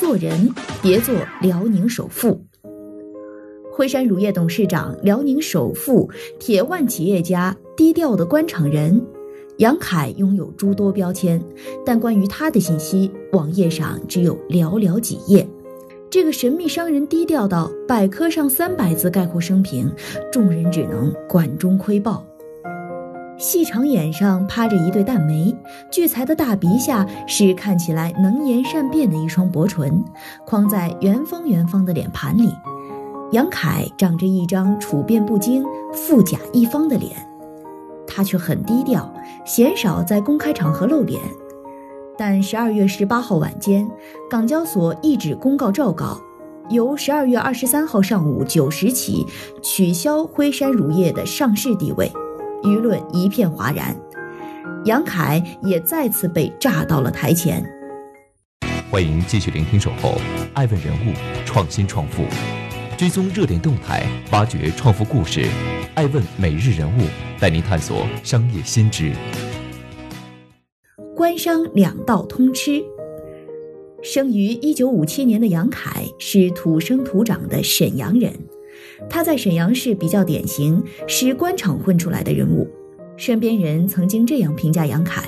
做人别做辽宁首富。辉山乳业董事长、辽宁首富、铁腕企业家、低调的官场人杨凯拥有诸多标签，但关于他的信息，网页上只有寥寥几页。这个神秘商人低调到百科上三百字概括生平，众人只能管中窥豹。细长眼上趴着一对淡眉，聚财的大鼻下是看起来能言善辩的一双薄唇，框在圆方圆方的脸盘里。杨凯长着一张处变不惊、富甲一方的脸，他却很低调，鲜少在公开场合露脸。但十二月十八号晚间，港交所一纸公告诏稿，由十二月二十三号上午九时起取消辉山乳业的上市地位。舆论一片哗然，杨凯也再次被炸到了台前。欢迎继续聆听《守候》，爱问人物，创新创富，追踪热点动态，挖掘创富故事。爱问每日人物带您探索商业新知。官商两道通吃。生于一九五七年的杨凯是土生土长的沈阳人。他在沈阳市比较典型，是官场混出来的人物。身边人曾经这样评价杨凯：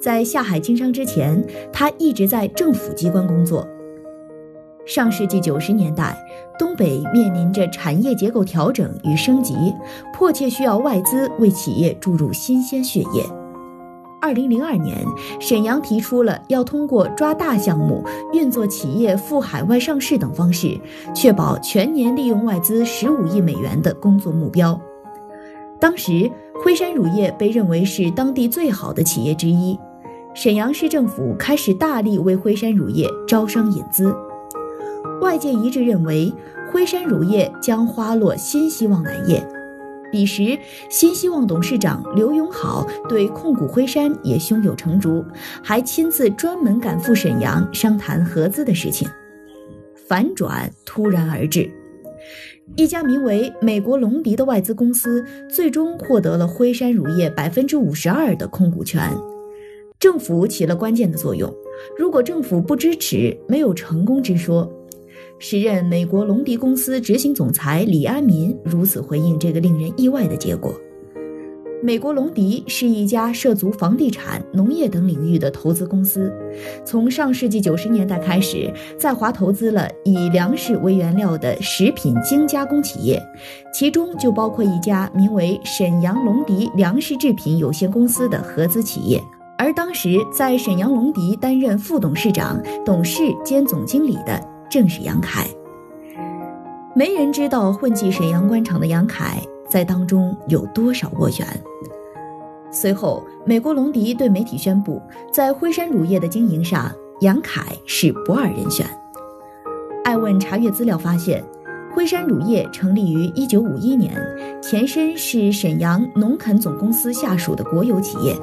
在下海经商之前，他一直在政府机关工作。上世纪九十年代，东北面临着产业结构调整与升级，迫切需要外资为企业注入新鲜血液。二零零二年，沈阳提出了要通过抓大项目、运作企业赴海外上市等方式，确保全年利用外资十五亿美元的工作目标。当时，辉山乳业被认为是当地最好的企业之一，沈阳市政府开始大力为辉山乳业招商引资，外界一致认为辉山乳业将花落新希望奶业。彼时，新希望董事长刘永好对控股辉山也胸有成竹，还亲自专门赶赴沈阳商谈合资的事情。反转突然而至，一家名为美国隆迪的外资公司最终获得了辉山乳业百分之五十二的控股权，政府起了关键的作用。如果政府不支持，没有成功之说。时任美国隆迪公司执行总裁李安民如此回应这个令人意外的结果：美国隆迪是一家涉足房地产、农业等领域的投资公司，从上世纪九十年代开始，在华投资了以粮食为原料的食品精加工企业，其中就包括一家名为沈阳隆迪粮食制品有限公司的合资企业。而当时在沈阳隆迪担任副董事长、董事兼总经理的。正是杨凯。没人知道混迹沈阳官场的杨凯在当中有多少斡旋。随后，美国龙迪对媒体宣布，在辉山乳业的经营上，杨凯是不二人选。艾问查阅资料发现，辉山乳业成立于1951年，前身是沈阳农垦总公司下属的国有企业。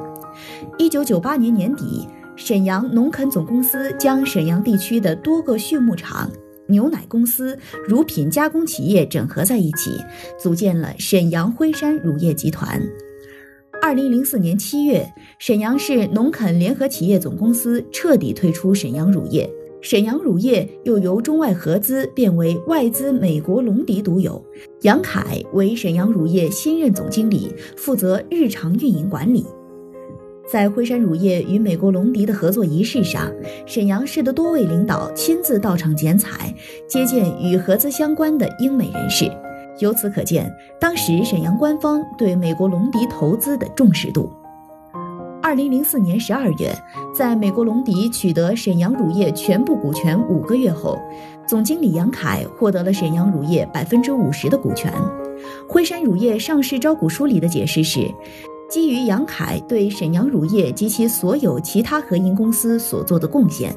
1998年年底。沈阳农垦总公司将沈阳地区的多个畜牧场、牛奶公司、乳品加工企业整合在一起，组建了沈阳辉山乳业集团。二零零四年七月，沈阳市农垦联合企业总公司彻底退出沈阳乳业，沈阳乳业又由中外合资变为外资美国龙迪独有。杨凯为沈阳乳业新任总经理，负责日常运营管理。在辉山乳业与美国龙迪的合作仪式上，沈阳市的多位领导亲自到场剪彩，接见与合资相关的英美人士。由此可见，当时沈阳官方对美国龙迪投资的重视度。二零零四年十二月，在美国龙迪取得沈阳乳业全部股权五个月后，总经理杨凯获得了沈阳乳业百分之五十的股权。辉山乳业上市招股书里的解释是。基于杨凯对沈阳乳业及其所有其他合营公司所做的贡献，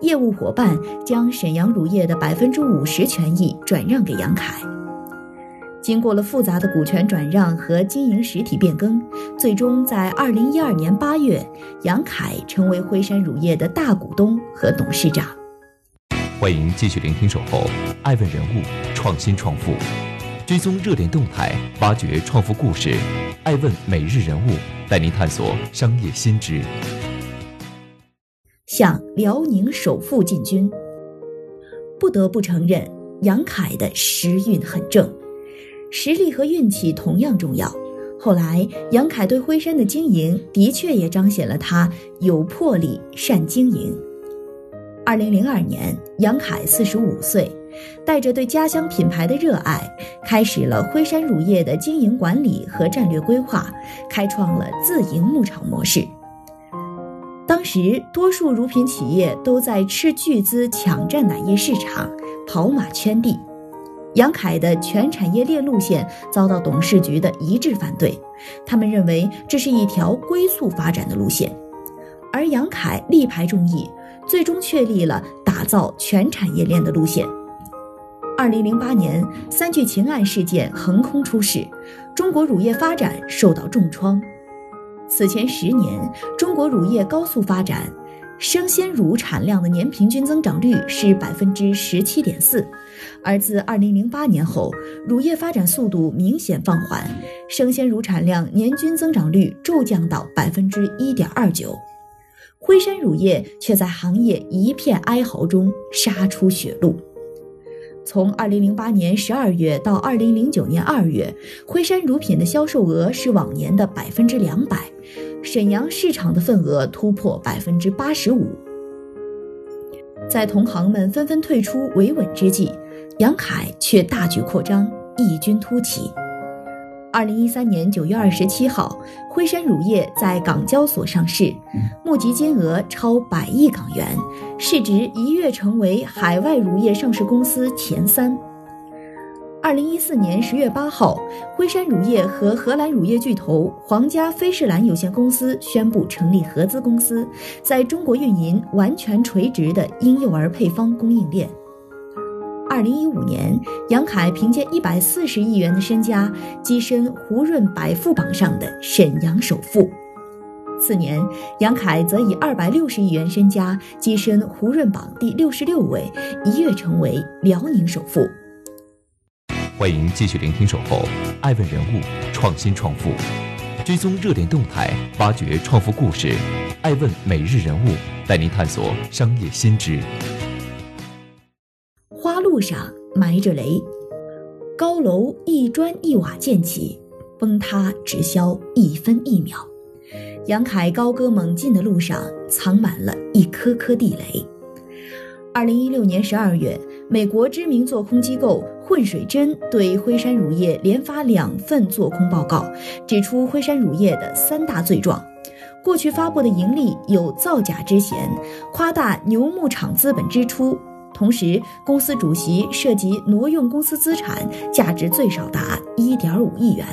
业务伙伴将沈阳乳业的百分之五十权益转让给杨凯。经过了复杂的股权转让和经营实体变更，最终在二零一二年八月，杨凯成为辉山乳业的大股东和董事长。欢迎继续聆听《守候爱问人物创新创富》，追踪热点动态，挖掘创富故事。爱问每日人物带您探索商业新知。向辽宁首富进军，不得不承认，杨凯的时运很正。实力和运气同样重要。后来，杨凯对辉山的经营的确也彰显了他有魄力、善经营。二零零二年，杨凯四十五岁，带着对家乡品牌的热爱，开始了辉山乳业的经营管理和战略规划，开创了自营牧场模式。当时，多数乳品企业都在斥巨资抢占奶业市场，跑马圈地。杨凯的全产业链路线遭到董事局的一致反对，他们认为这是一条龟速发展的路线，而杨凯力排众议，最终确立了打造全产业链的路线。二零零八年，三聚氰胺事件横空出世，中国乳业发展受到重创。此前十年，中国乳业高速发展。生鲜乳产量的年平均增长率是百分之十七点四，而自二零零八年后，乳业发展速度明显放缓，生鲜乳产量年均增长率骤降到百分之一点二九。辉山乳业却在行业一片哀嚎中杀出血路。从二零零八年十二月到二零零九年二月，辉山乳品的销售额是往年的百分之两百。沈阳市场的份额突破百分之八十五，在同行们纷纷退出维稳之际，杨凯却大举扩张，异军突起。二零一三年九月二十七号，辉山乳业在港交所上市，募集金额超百亿港元，市值一跃成为海外乳业上市公司前三。二零一四年十月八号，辉山乳业和荷兰乳业巨头皇家菲士兰有限公司宣布成立合资公司，在中国运营完全垂直的婴幼儿配方供应链。二零一五年，杨凯凭借一百四十亿元的身家，跻身胡润百富榜上的沈阳首富。次年，杨凯则以二百六十亿元身家跻身胡润榜第六十六位，一跃成为辽宁首富。欢迎继续聆听《守候爱问人物创新创富》，追踪热点动态，挖掘创富故事。爱问每日人物带您探索商业新知。路上埋着雷，高楼一砖一瓦建起，崩塌只消一分一秒。杨凯高歌猛进的路上，藏满了一颗颗地雷。二零一六年十二月，美国知名做空机构。混水针对辉山乳业连发两份做空报告，指出辉山乳业的三大罪状：过去发布的盈利有造假之嫌，夸大牛牧场资本支出，同时公司主席涉及挪用公司资产，价值最少达一点五亿元。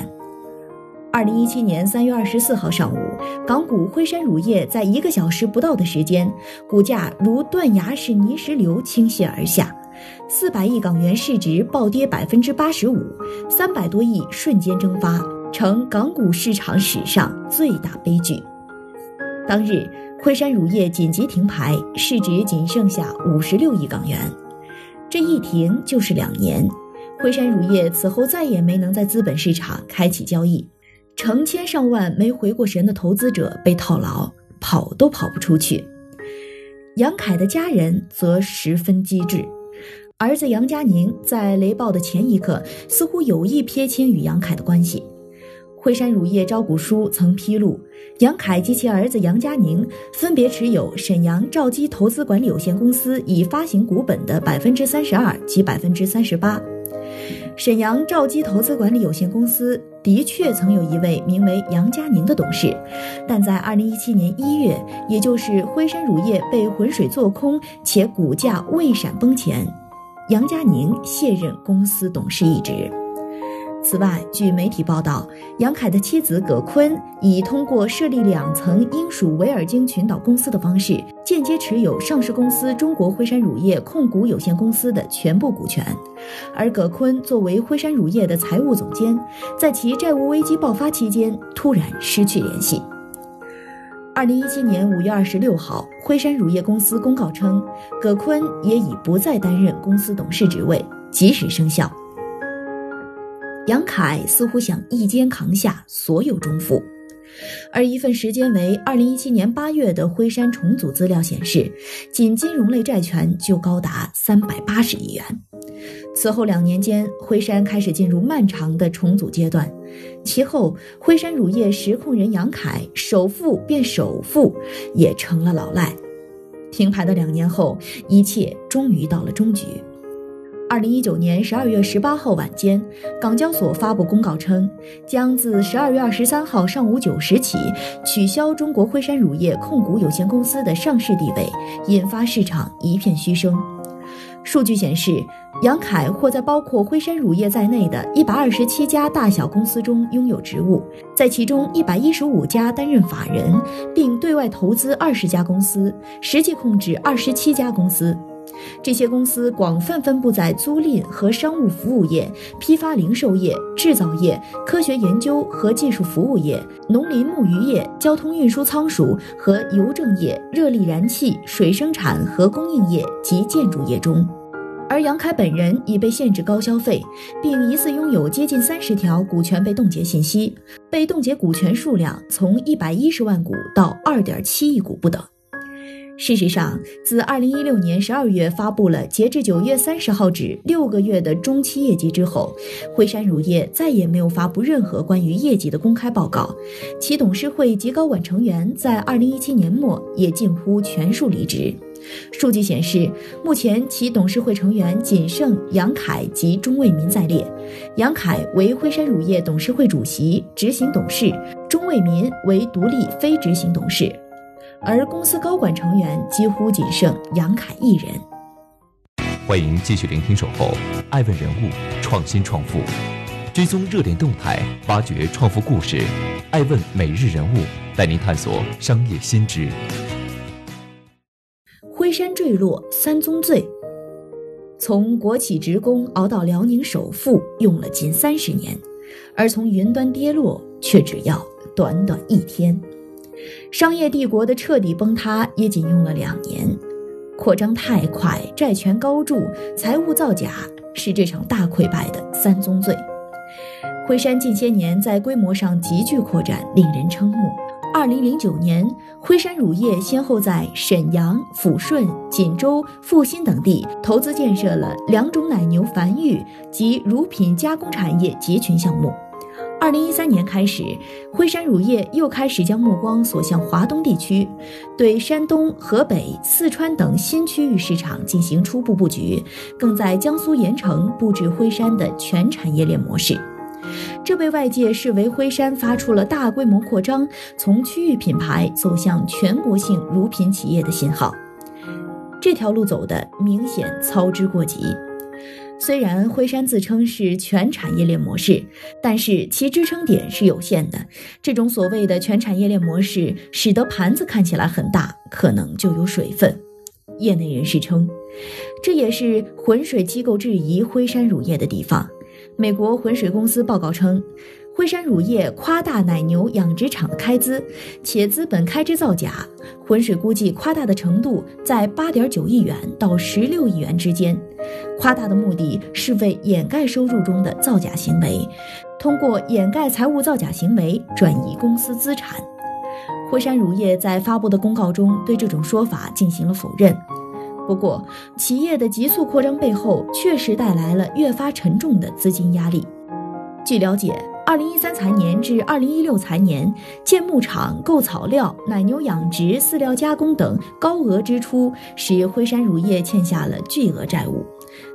二零一七年三月二十四号上午，港股辉山乳业在一个小时不到的时间，股价如断崖式泥石流倾泻而下。四百亿港元市值暴跌百分之八十五，三百多亿瞬间蒸发，成港股市场史上最大悲剧。当日，辉山乳业紧急停牌，市值仅剩下五十六亿港元。这一停就是两年，辉山乳业此后再也没能在资本市场开启交易，成千上万没回过神的投资者被套牢，跑都跑不出去。杨凯的家人则十分机智。儿子杨佳宁在雷暴的前一刻，似乎有意撇清与杨凯的关系。辉山乳业招股书曾披露，杨凯及其儿子杨佳宁分别持有沈阳兆基投资管理有限公司已发行股本的百分之三十二及百分之三十八。沈阳兆基投资管理有限公司的确曾有一位名为杨佳宁的董事，但在二零一七年一月，也就是辉山乳业被浑水做空且股价未闪崩前。杨佳宁卸任公司董事一职，此外，据媒体报道，杨凯的妻子葛坤已通过设立两层英属维尔京群岛公司的方式，间接持有上市公司中国辉山乳业控股有限公司的全部股权。而葛坤作为辉山乳业的财务总监，在其债务危机爆发期间突然失去联系。二零一七年五月二十六号，辉山乳业公司公告称，葛坤也已不再担任公司董事职位，即时生效。杨凯似乎想一肩扛下所有重负，而一份时间为二零一七年八月的辉山重组资料显示，仅金融类债权就高达三百八十亿元。此后两年间，辉山开始进入漫长的重组阶段，其后辉山乳业实控人杨凯首富变首富，也成了老赖。停牌的两年后，一切终于到了终局。二零一九年十二月十八号晚间，港交所发布公告称，将自十二月二十三号上午九时起取消中国辉山乳业控股有限公司的上市地位，引发市场一片嘘声。数据显示，杨凯或在包括辉山乳业在内的一百二十七家大小公司中拥有职务，在其中一百一十五家担任法人，并对外投资二十家公司，实际控制二十七家公司。这些公司广泛分布在租赁和商务服务业、批发零售业、制造业、科学研究和技术服务业、农林牧渔业、交通运输仓储和邮政业、热力燃气、水生产和供应业及建筑业中。而杨凯本人已被限制高消费，并疑似拥有接近三十条股权被冻结信息，被冻结股权数量从一百一十万股到二点七亿股不等。事实上，自二零一六年十二月发布了截至九月三十号止六个月的中期业绩之后，辉山乳业再也没有发布任何关于业绩的公开报告。其董事会及高管成员在二零一七年末也近乎全数离职。数据显示，目前其董事会成员仅剩杨凯及钟卫民在列。杨凯为辉山乳业董事会主席、执行董事，钟卫民为独立非执行董事。而公司高管成员几乎仅剩杨凯一人。欢迎继续聆听《守候》，爱问人物，创新创富，追踪热点动态，挖掘创富故事。爱问每日人物带您探索商业新知。辉山坠落三宗罪，从国企职工熬到辽宁首富用了近三十年，而从云端跌落却只要短短一天。商业帝国的彻底崩塌也仅用了两年，扩张太快，债权高筑，财务造假，是这场大溃败的三宗罪。辉山近些年在规模上急剧扩展，令人瞠目。二零零九年，辉山乳业先后在沈阳、抚顺、锦州、阜新等地投资建设了两种奶牛繁育及乳品加工产业集群项目。二零一三年开始，辉山乳业又开始将目光锁向华东地区，对山东、河北、四川等新区域市场进行初步布局，更在江苏盐城布置辉山的全产业链模式。这被外界视为辉山发出了大规模扩张，从区域品牌走向全国性乳品企业的信号。这条路走的明显操之过急。虽然辉山自称是全产业链模式，但是其支撑点是有限的。这种所谓的全产业链模式，使得盘子看起来很大，可能就有水分。业内人士称，这也是浑水机构质疑辉山乳业的地方。美国浑水公司报告称。辉山乳业夸大奶牛养殖场的开支，且资本开支造假。浑水估计夸大的程度在八点九亿元到十六亿元之间。夸大的目的是为掩盖收入中的造假行为，通过掩盖财务造假行为转移公司资产。辉山乳业在发布的公告中对这种说法进行了否认。不过，企业的急速扩张背后确实带来了越发沉重的资金压力。据了解。二零一三财年至二零一六财年，建牧场、购草料、奶牛养殖、饲料加工等高额支出，使辉山乳业欠下了巨额债务。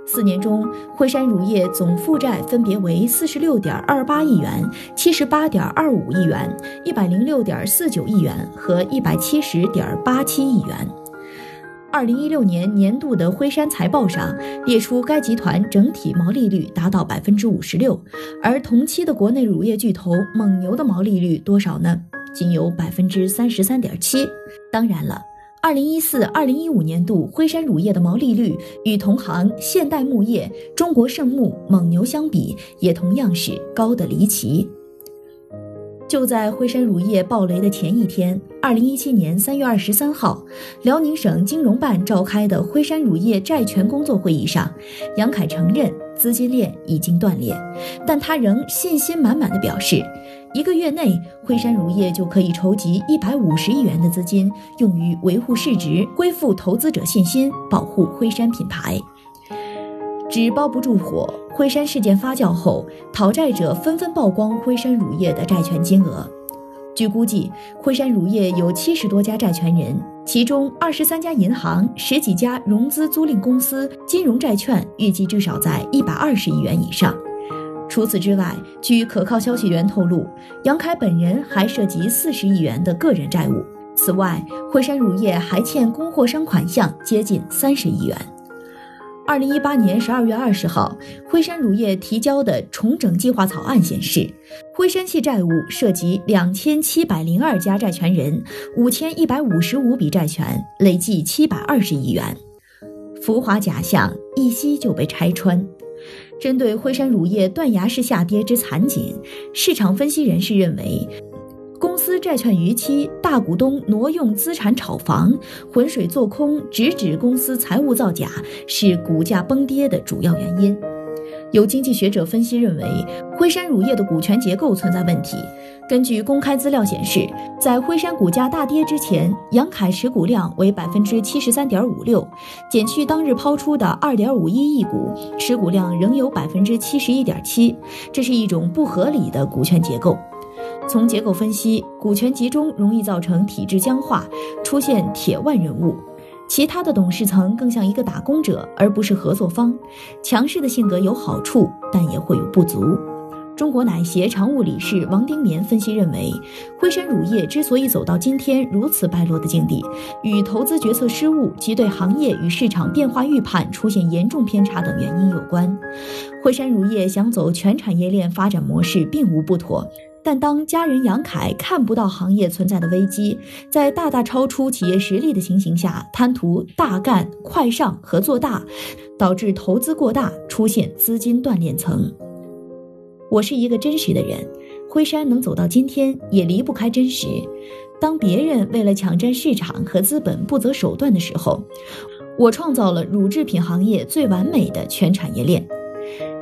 四年中，辉山乳业总负债分别为四十六点二八亿元、七十八点二五亿元、一百零六点四九亿元和一百七十点八七亿元。二零一六年年度的辉山财报上列出，该集团整体毛利率达到百分之五十六，而同期的国内乳业巨头蒙牛的毛利率多少呢？仅有百分之三十三点七。当然了，二零一四、二零一五年度辉山乳业的毛利率与同行现代牧业、中国圣牧、蒙牛相比，也同样是高的离奇。就在辉山乳业暴雷的前一天，二零一七年三月二十三号，辽宁省金融办召开的辉山乳业债权工作会议上，杨凯承认资金链已经断裂，但他仍信心满满的表示，一个月内辉山乳业就可以筹集一百五十亿元的资金，用于维护市值、恢复投资者信心、保护辉山品牌。纸包不住火，辉山事件发酵后，讨债者纷纷曝光辉山乳业的债权金额。据估计，辉山乳业有七十多家债权人，其中二十三家银行、十几家融资租赁公司，金融债券预计至少在一百二十亿元以上。除此之外，据可靠消息源透露，杨凯本人还涉及四十亿元的个人债务。此外，辉山乳业还欠供货商款项接近三十亿元。二零一八年十二月二十号，辉山乳业提交的重整计划草案显示，辉山系债务涉及两千七百零二家债权人，五千一百五十五笔债权，累计七百二十亿元。浮华假象一夕就被拆穿。针对辉山乳业断崖式下跌之惨景，市场分析人士认为。公司债券逾期，大股东挪用资产炒房，浑水做空，直指公司财务造假，是股价崩跌的主要原因。有经济学者分析认为，辉山乳业的股权结构存在问题。根据公开资料显示，在辉山股价大跌之前，杨凯持股量为百分之七十三点五六，减去当日抛出的二点五一亿股，持股量仍有百分之七十一点七，这是一种不合理的股权结构。从结构分析，股权集中容易造成体制僵化，出现铁腕人物；其他的董事层更像一个打工者，而不是合作方。强势的性格有好处，但也会有不足。中国奶协常务理事王丁棉分析认为，辉山乳业之所以走到今天如此败落的境地，与投资决策失误及对行业与市场变化预判出现严重偏差等原因有关。辉山乳业想走全产业链发展模式，并无不妥。但当家人杨凯看不到行业存在的危机，在大大超出企业实力的情形下，贪图大干快上和做大，导致投资过大，出现资金断裂层。我是一个真实的人，辉山能走到今天，也离不开真实。当别人为了抢占市场和资本不择手段的时候，我创造了乳制品行业最完美的全产业链。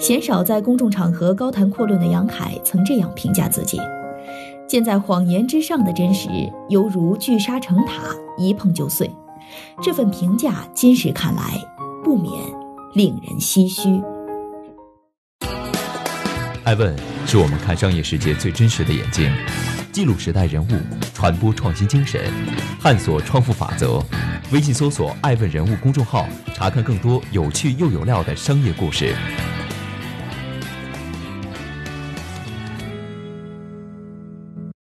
鲜少在公众场合高谈阔论的杨凯曾这样评价自己：建在谎言之上的真实，犹如聚沙成塔，一碰就碎。这份评价今时看来，不免令人唏嘘。爱问是我们看商业世界最真实的眼睛，记录时代人物，传播创新精神，探索创富法则。微信搜索“爱问人物”公众号，查看更多有趣又有料的商业故事。